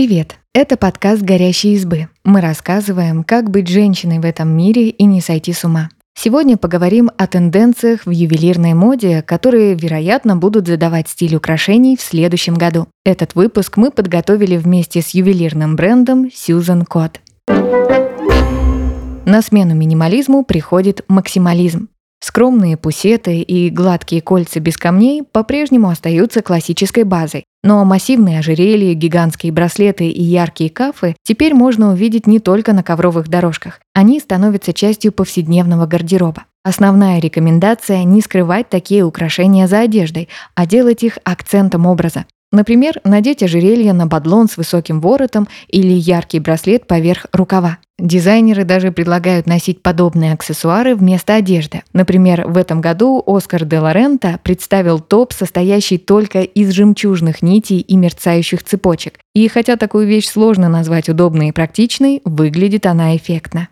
Привет! Это подкаст «Горящие избы». Мы рассказываем, как быть женщиной в этом мире и не сойти с ума. Сегодня поговорим о тенденциях в ювелирной моде, которые, вероятно, будут задавать стиль украшений в следующем году. Этот выпуск мы подготовили вместе с ювелирным брендом Susan Code. На смену минимализму приходит максимализм. Скромные пусеты и гладкие кольца без камней по-прежнему остаются классической базой, но массивные ожерелья, гигантские браслеты и яркие кафы теперь можно увидеть не только на ковровых дорожках. Они становятся частью повседневного гардероба. Основная рекомендация – не скрывать такие украшения за одеждой, а делать их акцентом образа. Например, надеть ожерелье на бадлон с высоким воротом или яркий браслет поверх рукава. Дизайнеры даже предлагают носить подобные аксессуары вместо одежды. Например, в этом году Оскар де Лорента представил топ, состоящий только из жемчужных нитей и мерцающих цепочек. И хотя такую вещь сложно назвать удобной и практичной, выглядит она эффектно.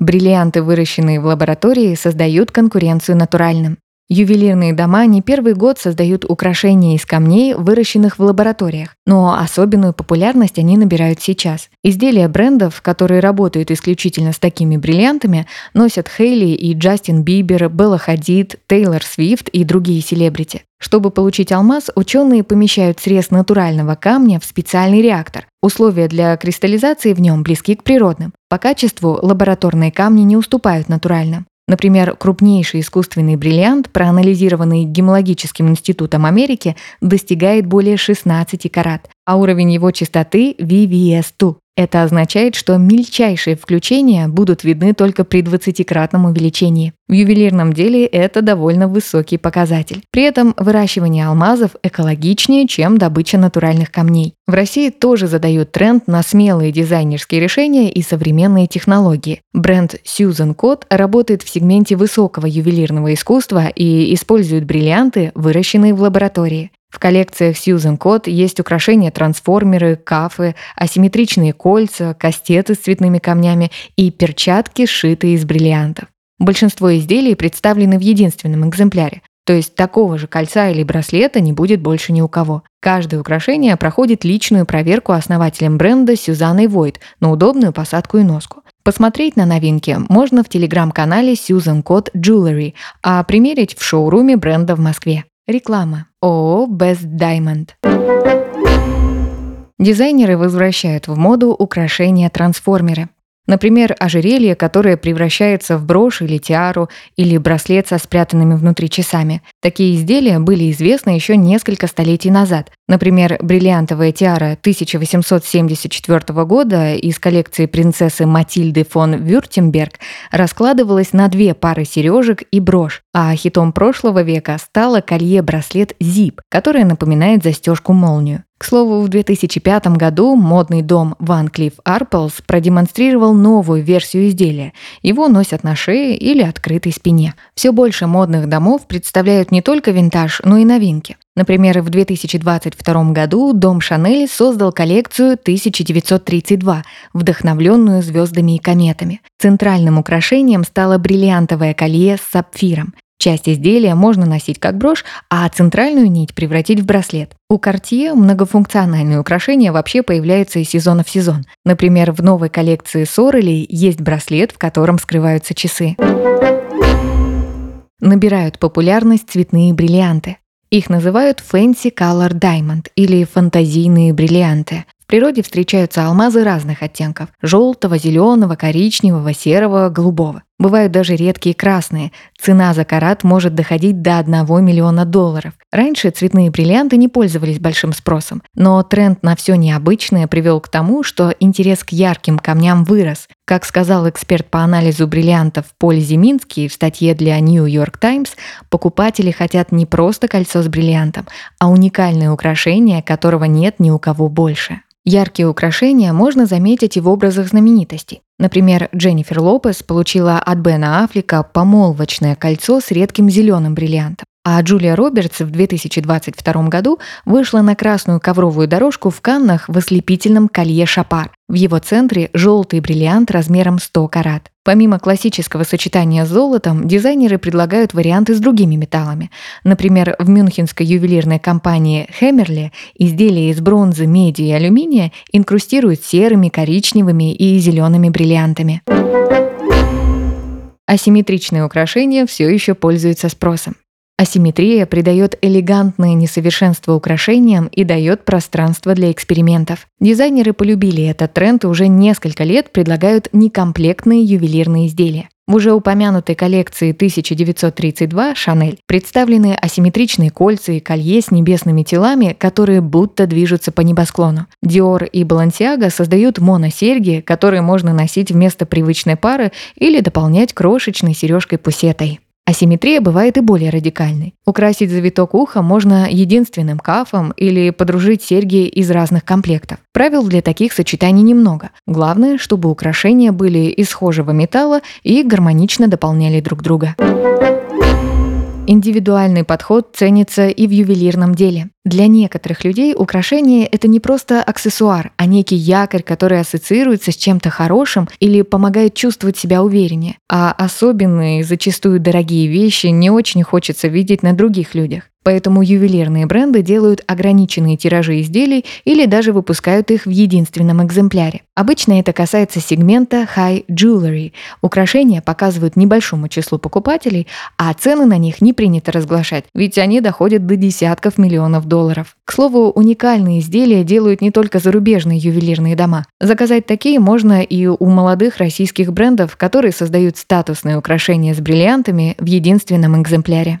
Бриллианты, выращенные в лаборатории, создают конкуренцию натуральным. Ювелирные дома не первый год создают украшения из камней, выращенных в лабораториях, но особенную популярность они набирают сейчас. Изделия брендов, которые работают исключительно с такими бриллиантами, носят Хейли и Джастин Бибер, Белла Хадид, Тейлор Свифт и другие селебрити. Чтобы получить алмаз, ученые помещают срез натурального камня в специальный реактор. Условия для кристаллизации в нем близки к природным. По качеству лабораторные камни не уступают натуральным. Например, крупнейший искусственный бриллиант, проанализированный Гемологическим институтом Америки, достигает более 16 карат, а уровень его чистоты VVS2. Это означает, что мельчайшие включения будут видны только при 20-кратном увеличении. В ювелирном деле это довольно высокий показатель. При этом выращивание алмазов экологичнее, чем добыча натуральных камней. В России тоже задают тренд на смелые дизайнерские решения и современные технологии. Бренд Susan Code работает в сегменте высокого ювелирного искусства и использует бриллианты, выращенные в лаборатории. В коллекциях Susan Code есть украшения-трансформеры, кафы, асимметричные кольца, кастеты с цветными камнями и перчатки, сшитые из бриллиантов. Большинство изделий представлены в единственном экземпляре, то есть такого же кольца или браслета не будет больше ни у кого. Каждое украшение проходит личную проверку основателем бренда Сюзанной Войт на удобную посадку и носку. Посмотреть на новинки можно в телеграм-канале Susan Code Jewelry, а примерить в шоуруме бренда в Москве. Реклама. ООО Best Diamond. Дизайнеры возвращают в моду украшения-трансформеры. Например, ожерелье, которое превращается в брошь или тиару, или браслет со спрятанными внутри часами. Такие изделия были известны еще несколько столетий назад. Например, бриллиантовая тиара 1874 года из коллекции принцессы Матильды фон Вюртемберг раскладывалась на две пары сережек и брошь, а хитом прошлого века стало колье-браслет Zip, которое напоминает застежку-молнию. К слову, в 2005 году модный дом Van Cleef Arpels продемонстрировал новую версию изделия. Его носят на шее или открытой спине. Все больше модных домов представляют не только винтаж, но и новинки. Например, в 2022 году дом Шанель создал коллекцию 1932, вдохновленную звездами и кометами. Центральным украшением стало бриллиантовое колье с сапфиром. Часть изделия можно носить как брошь, а центральную нить превратить в браслет. У Cartier многофункциональные украшения вообще появляются из сезона в сезон. Например, в новой коллекции Sorelli есть браслет, в котором скрываются часы. Набирают популярность цветные бриллианты. Их называют Fancy Color Diamond или фантазийные бриллианты природе встречаются алмазы разных оттенков – желтого, зеленого, коричневого, серого, голубого. Бывают даже редкие красные. Цена за карат может доходить до 1 миллиона долларов. Раньше цветные бриллианты не пользовались большим спросом, но тренд на все необычное привел к тому, что интерес к ярким камням вырос. Как сказал эксперт по анализу бриллиантов Поль Зиминский в статье для New York Times, покупатели хотят не просто кольцо с бриллиантом, а уникальное украшение, которого нет ни у кого больше. Яркие украшения можно заметить и в образах знаменитостей. Например, Дженнифер Лопес получила от Бена Аффлека помолвочное кольцо с редким зеленым бриллиантом. А Джулия Робертс в 2022 году вышла на красную ковровую дорожку в Каннах в ослепительном колье Шапар. В его центре желтый бриллиант размером 100 карат. Помимо классического сочетания с золотом, дизайнеры предлагают варианты с другими металлами. Например, в мюнхенской ювелирной компании Хеммерли изделия из бронзы, меди и алюминия инкрустируют серыми, коричневыми и зелеными бриллиантами. Асимметричные украшения все еще пользуются спросом. Асимметрия придает элегантное несовершенство украшениям и дает пространство для экспериментов. Дизайнеры полюбили этот тренд и уже несколько лет предлагают некомплектные ювелирные изделия. В уже упомянутой коллекции 1932 «Шанель» представлены асимметричные кольца и колье с небесными телами, которые будто движутся по небосклону. Dior и Balenciaga создают моносерьги, которые можно носить вместо привычной пары или дополнять крошечной сережкой-пусетой. Асимметрия бывает и более радикальной. Украсить завиток уха можно единственным кафом или подружить серьги из разных комплектов. Правил для таких сочетаний немного. Главное, чтобы украшения были из схожего металла и гармонично дополняли друг друга. Индивидуальный подход ценится и в ювелирном деле. Для некоторых людей украшение – это не просто аксессуар, а некий якорь, который ассоциируется с чем-то хорошим или помогает чувствовать себя увереннее. А особенные, зачастую дорогие вещи не очень хочется видеть на других людях. Поэтому ювелирные бренды делают ограниченные тиражи изделий или даже выпускают их в единственном экземпляре. Обычно это касается сегмента High Jewelry. Украшения показывают небольшому числу покупателей, а цены на них не принято разглашать, ведь они доходят до десятков миллионов долларов. К слову, уникальные изделия делают не только зарубежные ювелирные дома. Заказать такие можно и у молодых российских брендов, которые создают статусные украшения с бриллиантами в единственном экземпляре.